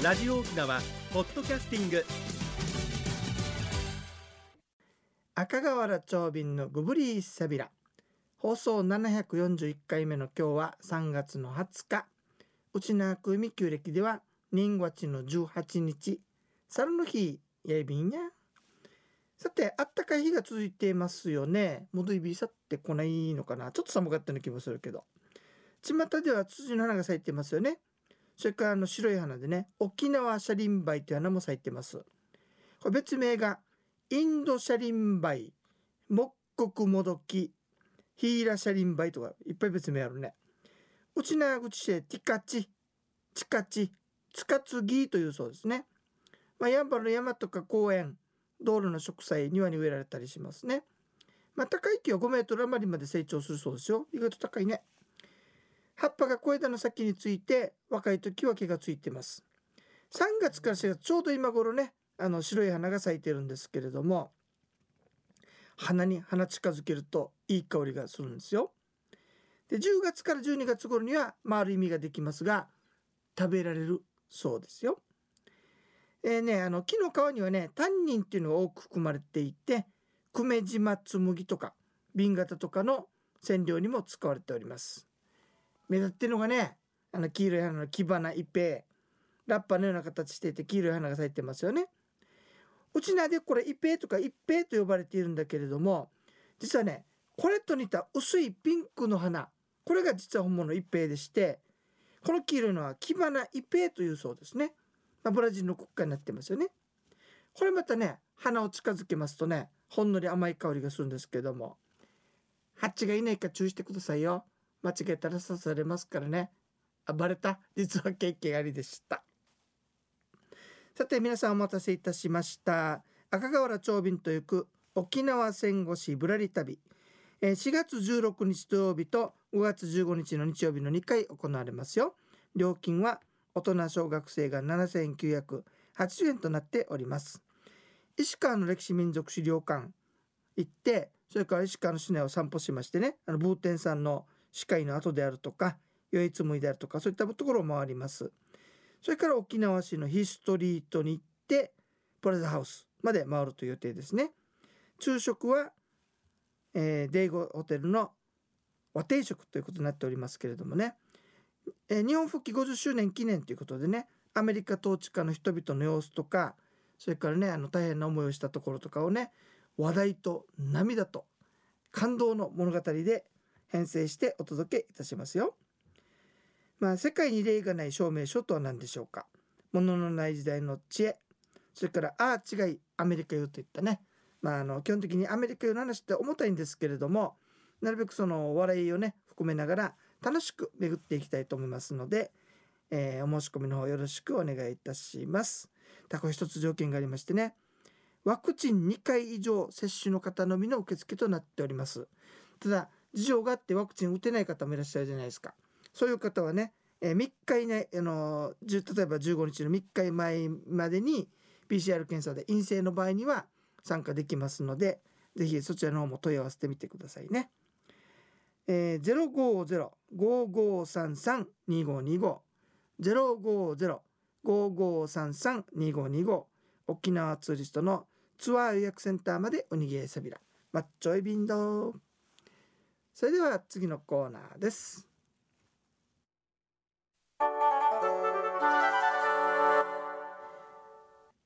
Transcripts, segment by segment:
ラジオ沖縄ポッドキャスティング。赤瓦長瓶のグブリーサビラ。放送741回目の今日は3月の20日。内縄久海旧暦では人月の18日。猿の日やいびんや。さてあったかい日が続いていますよね。戻り日去ってこないのかな。ちょっと寒かったような気もするけど。巷ではツツジの花が咲いてますよね。それからあの白い花でね沖縄シャリンバイという花も咲いてます。これ別名がインドシャリンバイ木国もどきヒーラシャリンバイとかいっぱい別名あるね。うちなぐちしてティカチチカチツカツギというそうですね。まあ、やんばるの山とか公園道路の植栽庭に植えられたりしますね。まあ、高い木は5メートル余りまで成長するそうですよ。意外と高いね。葉っぱが小枝の先について若い時は毛がついてます。3月から4月ちょうど今頃ねあの白い花が咲いてるんですけれども花に花近づけるといい香りがするんですよ。で10月から12月頃には丸い実ができますが食べられるそうですよ。えーね、あの木の皮にはねタンニンっていうのが多く含まれていて久米島紬とか瓶型とかの染料にも使われております。目立ってるのがねあの黄色い花の木花一平。ラッパのような形していて黄色い花が咲いてますよね。うちなでこれ一平とか一平と呼ばれているんだけれども実はねこれと似た薄いピンクの花。これが実は本物一平でしてこの黄色いのは木花一平というそうですね。まあ、ブラジルの国家になってますよね。これまたね鼻を近づけますとねほんのり甘い香りがするんですけどもハチがいないか注意してくださいよ。間違えたら刺されますからね。あバレた。実は経験ありでした。さて皆さんお待たせいたしました。赤瓦長瓶と行く沖縄戦後史ぶらり旅。4月16日土曜日と5月15日の日曜日の2回行われますよ。料金は大人小学生が7980円となっております。石川の歴史民族資料館行ってそれから石川の市内を散歩しましてねあのブーテンさんの司会の後であるとか唯一無二であるとかそういったところを回ります。それから沖縄市のヒストリートに行ってプラザハウスまで回るという予定ですね。昼食は、えー、デイゴホテルの和定食ということになっておりますけれどもね。えー、日本復帰50周年記念ということでねアメリカ統治下の人々の様子とかそれからねあの大変な思いをしたところとかをね話題と涙と感動の物語で編成してお届けいたしますよ。まあ世界に例がない証明書とは何でしょうか？物のない時代の知恵それからああ違いアメリカよといったねまああの基本的にアメリカよの話って重たいんですけれどもなるべくその笑いをね含めながら楽しく巡っていきたいと思いますので、えー、お申し込みの方よろしくお願いいたします。たこ一つ条件がありましてねワクチン2回以上接種の方のみの受付となっておりますただ事情があってワクチン打てない方もいらっしゃるじゃないですか。そういう方はね、えー、3日以内あの例えば15日の3日前までに PCR 検査で陰性の場合には参加できますので是非そちらの方も問い合わせてみてくださいね。えー、050-5533-2525 050-5533-2525沖縄ツーリストのツアー予約センターまでおにぎりさびら。マッチョイビンドそれでは次のコーナーです。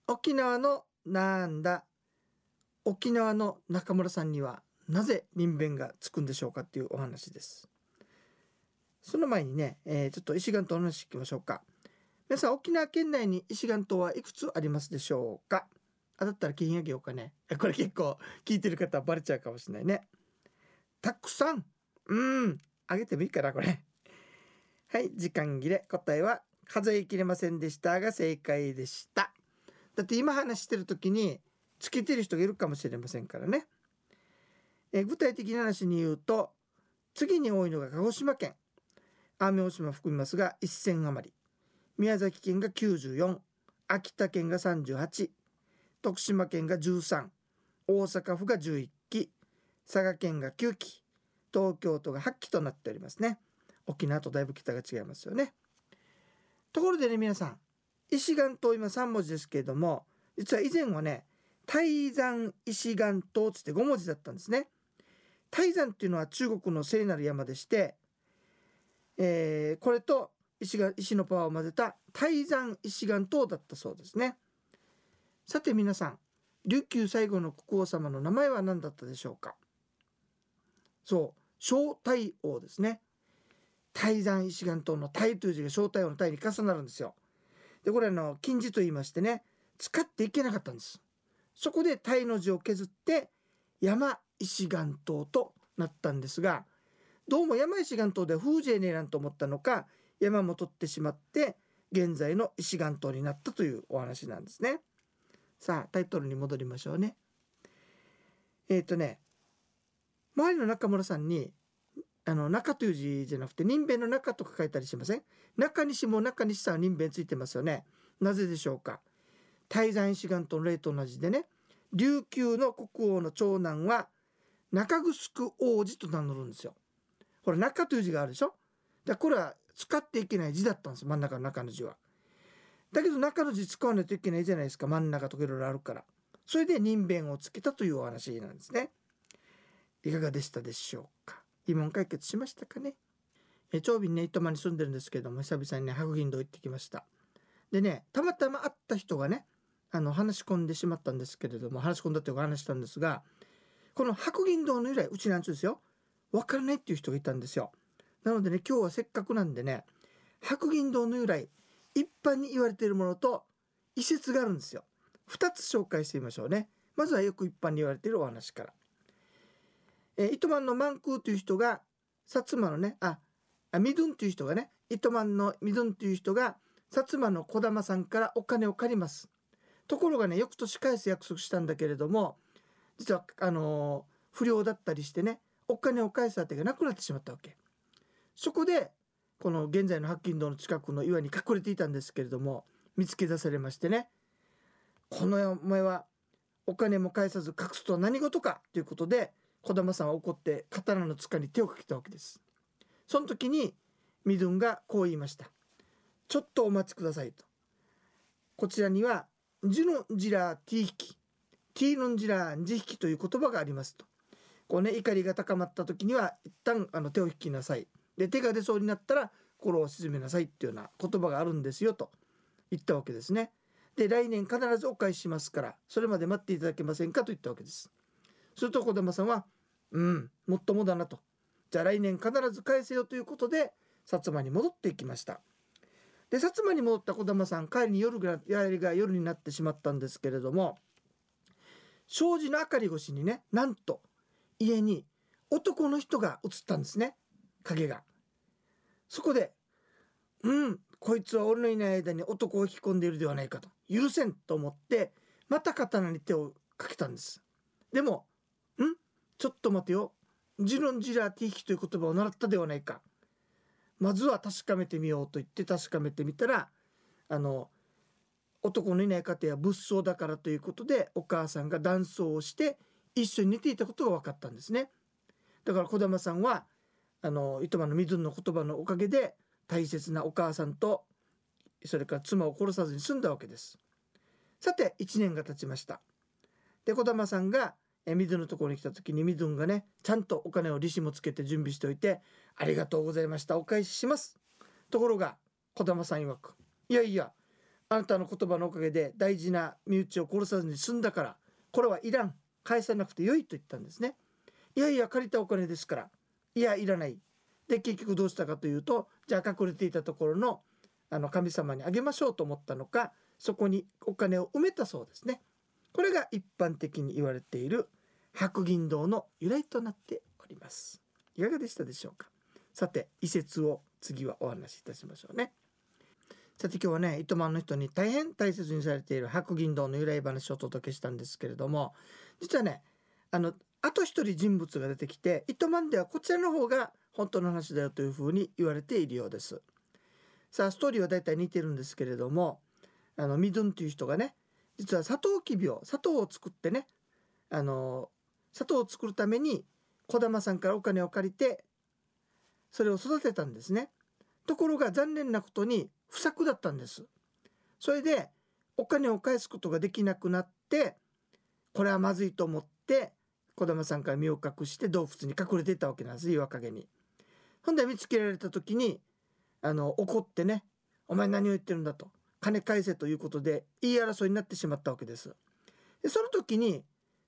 沖縄のなんだ？沖縄の中村さんにはなぜ輪弁がつくんでしょうかっていうお話です。その前にね、えー、ちょっと石岩島の話いきましょうか。皆さん沖縄県内に石岩島はいくつありますでしょうか？あだったら金あげようかねこれ結構聞いてる方はバレちゃうかもしれないね。たくさんうん。あげてもいいかなこれ。はい時間切れ。答えは数えきれませんでしたが正解でした。だって今話してる時につけてる人がいるかもしれませんからね。え具体的な話に言うと次に多いのが鹿児島県。奄美大島含みますが1000余り。宮崎県が94秋田県が38徳島県が13大阪府が11期。佐賀県が9期。東京都が8期となっておりますね沖縄とだいぶ北が違いますよねところでね皆さん石岩島今3文字ですけれども実は以前はね泰山石岩島つって5文字だったんですね。泰山っていうのは中国の聖なる山でして、えー、これと石が石のパワーを混ぜた泰山石岩島だったそうですね。さて皆さん琉球最後の国王様の名前は何だったでしょうか？そう小太王ですね。泰山石岩島の泰という字が小太王の泰に重なるんですよ。でこれあの金字と言いましてね使っていけなかったんです。そこで鯛の字を削って山石岩島となったんですがどうも山石岩島で風情ねえなんと思ったのか山も取ってしまって現在の石岩島になったというお話なんですね。さあタイトルに戻りましょうね。えっ、ー、とね周りの中村さんにあの中という字じゃなくて人弁の中とか書いたりしません？中西も中西さんは人弁ついてますよね。なぜでしょうか？泰山石岩との例と同じでね琉球の国王の長男は中城王子と名乗るんですよ。これ中という字があるでしょ？だこれは使っていけない字だったんです真ん中の中の字は。だけど中の字使わないといけないじゃないですか真ん中とかいろいろあるから。それで人弁をつけたというお話なんですね。いかがでしたでしょうか？疑問解決しましたかね？え長瓶ね糸満に住んでるんですけども久々にね白銀堂行ってきました。でねたまたま会った人がねあの話し込んでしまったんですけれども話し込んだっていうか話したんですがこの白銀堂の由来うちなんちゅうですよ。分からないっていう人がいたんですよ。なのでね今日はせっかくなんでね白銀堂の由来一般に言われているものと異説があるんですよ。2つ紹介してみましょうね。まずはよく一般に言われているお話から。え糸満の満空という人が薩摩のねああミドゥンという人がね糸満のミドゥンという人が薩摩の児玉さんからお金を借ります。ところがね翌年返す約束したんだけれども実はあの不良だったりしてねお金を返す当てがなくなってしまったわけ。そこでこの現在の白金堂の近くの岩に隠れていたんですけれども見つけ出されましてねこのお前はお金も返さず隠すとは何事かということで児玉さんは怒って刀の塚に手をかけたわけです。その時にミドゥンがこう言いました。ちょっとお待ちくださいと。こちらにはジュノンジラティ引きティーノンジランジ引きという言葉がありますと。こうね怒りが高まった時には一旦あの手を引きなさい。で手が出そうになったら心を沈めなさいっていうような言葉があるんですよと。言ったわけですね。で来年必ずお返ししますからそれまで待っていただけませんかと言ったわけです。すると児玉さんはうんもっともだなとじゃあ来年必ず返せよということで薩摩に戻っていきましたで薩摩に戻った児玉さん帰りに夜がりが夜になってしまったんですけれども障子の明かり越しにねなんと家に男の人が映ったんですね影が。そこで「うんこいつは俺のいない間に男を引き込んでいるではないか」と許せんと思ってまた刀に手をかけたんです。でも「ちょっと待てよ。ジロンジラーティヒという言葉を習ったではないか」まずは確かめてみようと言って確かめてみたらあの男のいない家庭は物騒だからということでお母さんが断層をして一緒に寝ていたことが分かったんですね。だから児玉さんはあの糸満の水の言葉のおかげで大切なお母さんとそれから妻を殺さずに済んだわけです。さて1年が経ちました。で児玉さんがえ水のところに来た時に水がねちゃんとお金を利子もつけて準備しておいて「ありがとうございましたお返しします」ところが児玉さん曰く「いやいやあなたの言葉のおかげで大事な身内を殺さずに済んだからこれはいらん返さなくてよい」と言ったんですね。いやいや借りたお金ですからいやいらない。で結局どうしたかというとじゃあ隠れていたところのあの神様にあげましょうと思ったのかそこにお金を埋めたそうですね。これが一般的に言われている白銀堂の由来となっております。いかがでしたでしょうか？さて移設を次はお話しいたしましょうね。さて今日はね糸満の人に大変大切にされている白銀堂の由来話をお届けしたんですけれども実はねあのあと一人人物が出てきて糸満ではこちらの方が本当の話だよというふうに言われているようです。さあストーリーは大体似てるんですけれどもあのミドゥンという人がね実はサトウキビを砂糖を作ってねあの砂糖を作るために児玉さんからお金を借りてそれを育てたんですね。ところが残念なことに不作だったんです。それでお金を返すことができなくなってこれはまずいと思って児玉さんから身を隠して洞窟に隠れていたわけなんです岩陰に。ほんで見つけられた時にあの怒ってね「お前何を言ってるんだ」と「金返せ」ということで言い争いになってしまったわけです。でその時に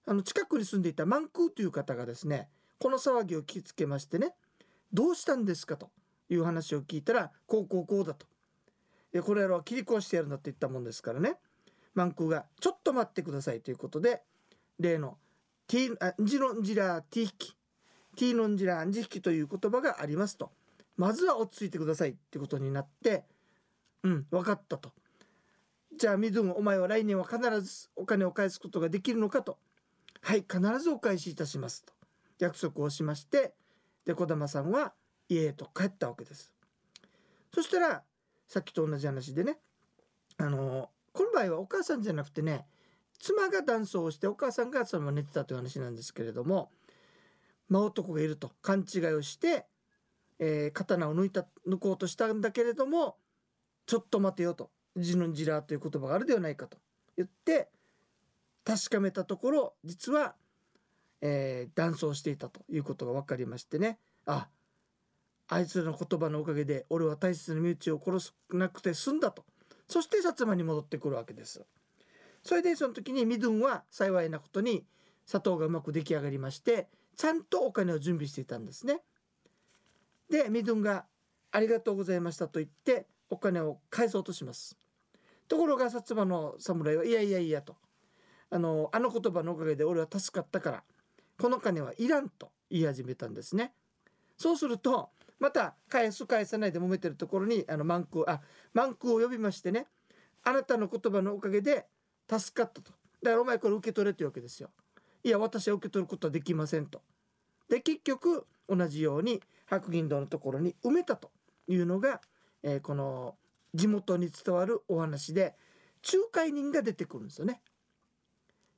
あの近くに住んでいたマンクーという方がですねこの騒ぎを聞きつけましてね「どうしたんですか?」という話を聞いたら「こうこうこうだ」と「これやろう切り壊してやるんだ」って言ったもんですからねマンクーが「ちょっと待ってください」ということで例の「ティあジロンジラーティヒキ」「ティーノンジラーンジヒキ」という言葉がありますとまずは落ち着いてくださいってことになってうん分かったとじゃあミドゥンお前は来年は必ずお金を返すことができるのかと。はい必ずお返しいたしますと。約束をしましてで児玉さんは家へと帰ったわけです。そしたらさっきと同じ話でねあのこの場合はお母さんじゃなくてね妻が男装をしてお母さんがそのまま寝てたという話なんですけれども真男がいると勘違いをして、えー、刀を抜いた抜こうとしたんだけれどもちょっと待てよと「ジヌンジラ」という言葉があるではないかと。言って確かめたところ実は、えー、男装していたということが分かりましてね。ああいつらの言葉のおかげで俺は大切な身内を殺さなくて済んだと。そして薩摩に戻ってくるわけです。それでその時にミドゥンは幸いなことに砂糖がうまく出来上がりましてちゃんとお金を準備していたんですね。でミドゥンが「ありがとうございました」と言ってお金を返そうとします。ところが薩摩の侍はいやいやいやと。あのあの言葉のおかげで俺は助かったからこの金はいらんと言い始めたんですね。そうするとまた返す返さないで揉めてるところにあのマンクあマンクを呼びましてねあなたの言葉のおかげで助かったと。だからお前これ受け取れというわけですよ。いや私は受け取ることはできませんと。で結局同じように白銀堂のところに埋めたというのが、えー、この地元に伝わるお話で仲介人が出てくるんですよね。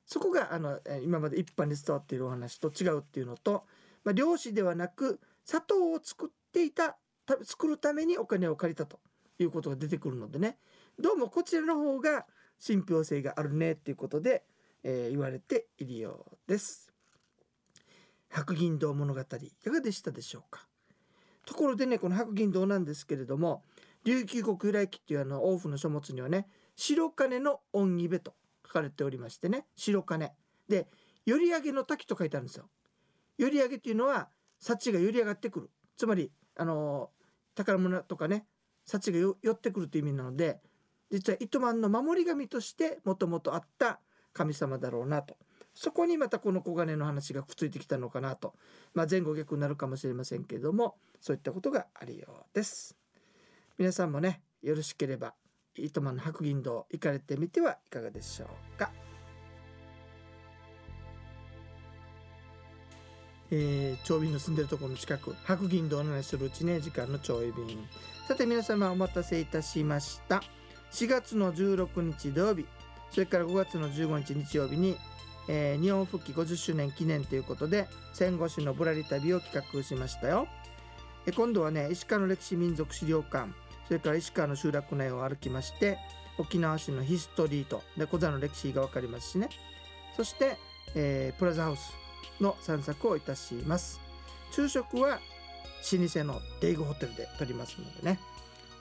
そこがあの今まで一般に伝わっているお話と違うっていうのと、まあ、漁師ではなく砂糖を作っていた作るためにお金を借りたということが出てくるのでね。どうもこちらの方が信憑性があるねっていうことで、えー、言われているようです。白銀堂物語いかがでしたでしょうか？ところでねこの白銀堂なんですけれども琉球国由来記っていうあの王府の書物にはね白金の恩義部と書かれておりましてね白金。で寄り上げの滝と書いてあるんですよ。寄上げっていうのは幸が寄り上がってくる。つまりあの宝物とかね幸が寄ってくるという意味なので実は糸満の守り神としてもともとあった神様だろうなと。そこにまたこの黄金の話がくっついてきたのかなと、まあ、前後逆になるかもしれませんけれどもそういったことがあるようです。皆さんもねよろしければ糸満の白銀堂行かれてみてはいかがでしょうか。えー、長便の住んでるところの近く白銀堂の話するうちね時間の長便さて皆様お待たせいたしました。4月の16日土曜日それから5月の15日日曜日に、えー、日本復帰50周年記念ということで戦後史のぶらり旅を企画しましたよ。え今度はね石川の歴史民族資料館それから石川の集落内を歩きまして沖縄市のヒストリーとで小座の歴史が分かりますしね。そして、えー、プラザハウスの散策をいたします。昼食は老舗のデイグホテルで取りますのでね、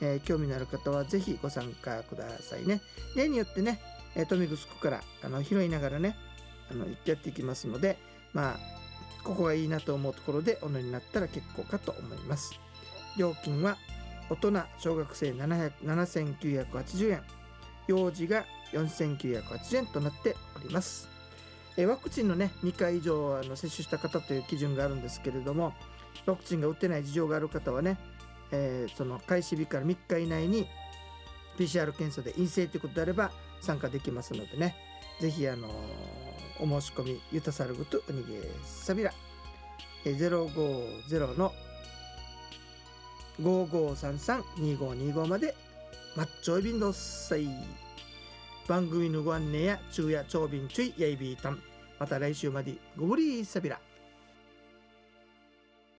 えー、興味のある方は是非ご参加くださいね。例によってね豊見城からあの拾いながらねあのやっていきますのでまあここがいいなと思うところでお乗りになったら結構かと思います。料金は大人小学生7980円。幼児が4980円となっております。えワクチンのね2回以上あの接種した方という基準があるんですけれどもワクチンが打ってない事情がある方はね、えー、その開始日から3日以内に PCR 検査で陰性ということであれば参加できますのでね。ぜひあのお申し込みゆたさるぐとおにげさびら。050の5533-2525まで。マッチョイビンドッサイ。番組のご案内や昼夜長便注意やいびいたん。また来週までごぶりーさびら。